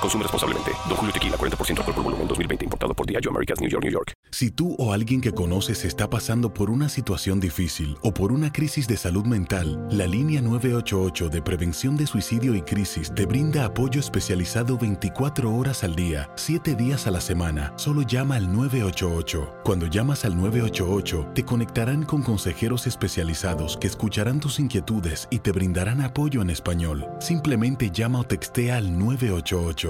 Consume responsablemente. Don Julio Tequila, 40% alcohol por volumen, 2020. Importado por Diageo Americas, New York, New York. Si tú o alguien que conoces está pasando por una situación difícil o por una crisis de salud mental, la línea 988 de prevención de suicidio y crisis te brinda apoyo especializado 24 horas al día, 7 días a la semana. Solo llama al 988. Cuando llamas al 988, te conectarán con consejeros especializados que escucharán tus inquietudes y te brindarán apoyo en español. Simplemente llama o textea al 988.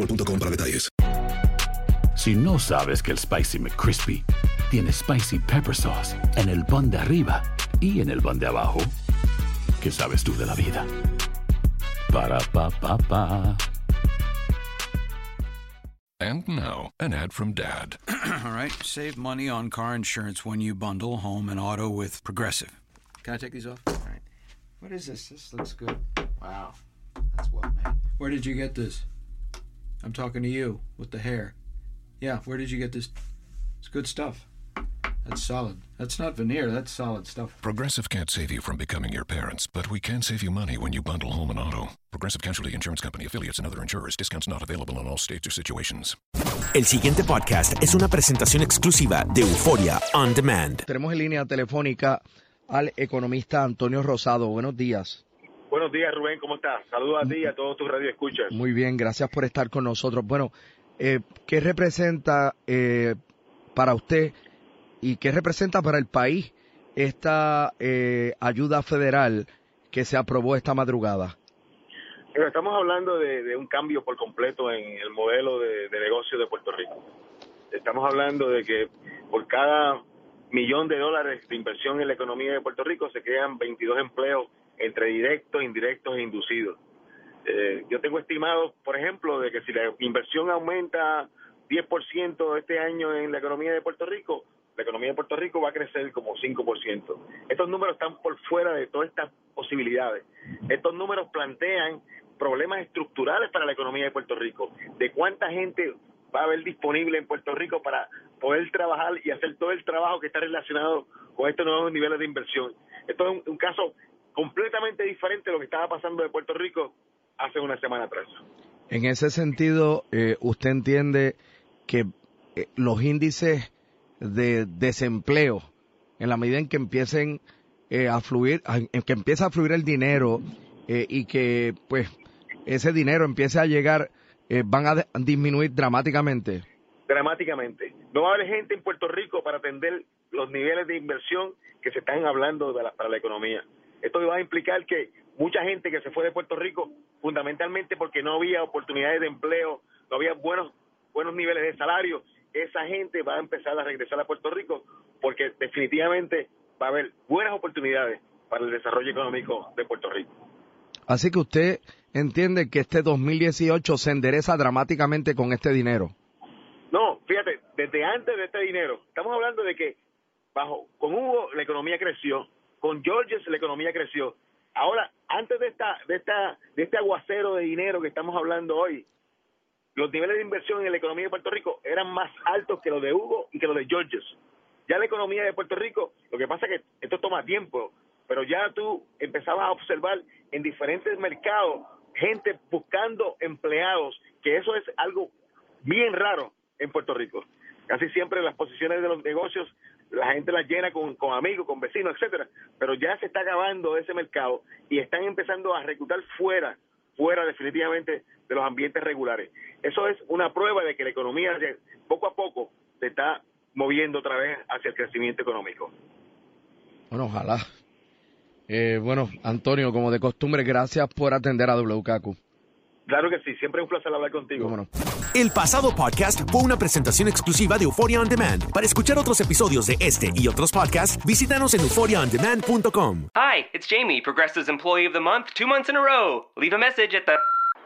boostmobile.com para detalles. Si no sabes que el Spicy McCrispy tiene Spicy Pepper Sauce en el pan de arriba y en el pan de abajo, ¿qué sabes tú de la vida? Para, pa, pa, pa. And now, an ad from Dad. All right, save money on car insurance when you bundle home and auto with Progressive. Can I take these off? All right. What is this? This looks good. Wow, that's well made. Where did you get this? I'm talking to you with the hair. Yeah, where did you get this? It's good stuff. That's solid. That's not veneer, that's solid stuff. Progressive can't save you from becoming your parents, but we can save you money when you bundle home and auto. Progressive Casualty Insurance Company affiliates and other insurers. Discounts not available in all states or situations. El siguiente podcast es una presentación exclusiva de Euforia On Demand. Tenemos en línea telefónica al economista Antonio Rosado. Buenos días. Buenos días, Rubén, ¿cómo estás? Saludos a ti y a todos tus radioescuchas. Muy bien, gracias por estar con nosotros. Bueno, eh, ¿qué representa eh, para usted y qué representa para el país esta eh, ayuda federal que se aprobó esta madrugada? Pero estamos hablando de, de, un cambio por completo en el modelo de, de negocio de Puerto Rico. Estamos hablando de que por cada millón de dólares de inversión en la economía de Puerto Rico se crean 22 empleos entre directos, indirectos e inducidos. Eh, yo tengo estimado, por ejemplo, de que si la inversión aumenta 10% este año en la economía de Puerto Rico, la economía de Puerto Rico va a crecer como 5%. Estos números están por fuera de todas estas posibilidades. Estos números plantean problemas estructurales para la economía de Puerto Rico, de cuánta gente va a haber disponible en Puerto Rico para poder trabajar y hacer todo el trabajo que está relacionado con estos nuevos niveles de inversión. Esto es un, un caso completamente diferente a lo que estaba pasando de Puerto Rico hace una semana atrás. En ese sentido, eh, ¿usted entiende que eh, los índices de desempleo, en la medida en que empiecen eh, a fluir, en que empieza a fluir el dinero eh, y que pues ese dinero empiece a llegar, eh, van a disminuir dramáticamente? Dramáticamente. No va a haber gente en Puerto Rico para atender los niveles de inversión que se están hablando de la, para la economía. Esto va a implicar que mucha gente que se fue de Puerto Rico, fundamentalmente porque no había oportunidades de empleo, no había buenos, buenos niveles de salario, esa gente va a empezar a regresar a Puerto Rico porque definitivamente va a haber buenas oportunidades para el desarrollo económico de Puerto Rico. Así que usted entiende que este 2018 se endereza dramáticamente con este dinero. No, fíjate, desde antes de este dinero, estamos hablando de que bajo con Hugo la economía creció, con Georges la economía creció. Ahora, antes de esta de esta de este aguacero de dinero que estamos hablando hoy, los niveles de inversión en la economía de Puerto Rico eran más altos que los de Hugo y que los de Georges. Ya la economía de Puerto Rico, lo que pasa es que esto toma tiempo, pero ya tú empezabas a observar en diferentes mercados gente buscando empleados, que eso es algo bien raro en Puerto Rico. Casi siempre las posiciones de los negocios la gente las llena con, con amigos, con vecinos, etcétera, pero ya se está acabando ese mercado y están empezando a reclutar fuera fuera definitivamente de los ambientes regulares. Eso es una prueba de que la economía poco a poco se está moviendo otra vez hacia el crecimiento económico. Bueno, ojalá. Eh, bueno, Antonio, como de costumbre, gracias por atender a WKQ. Claro que sí, siempre es un placer hablar contigo. El pasado podcast fue una presentación exclusiva de Euphoria On Demand. Para escuchar otros episodios de este y otros podcasts, visítanos en euphoriaondemand.com. Hi, it's Jamie, Progressive's Employee of the Month, two months in a row. Leave a message at the.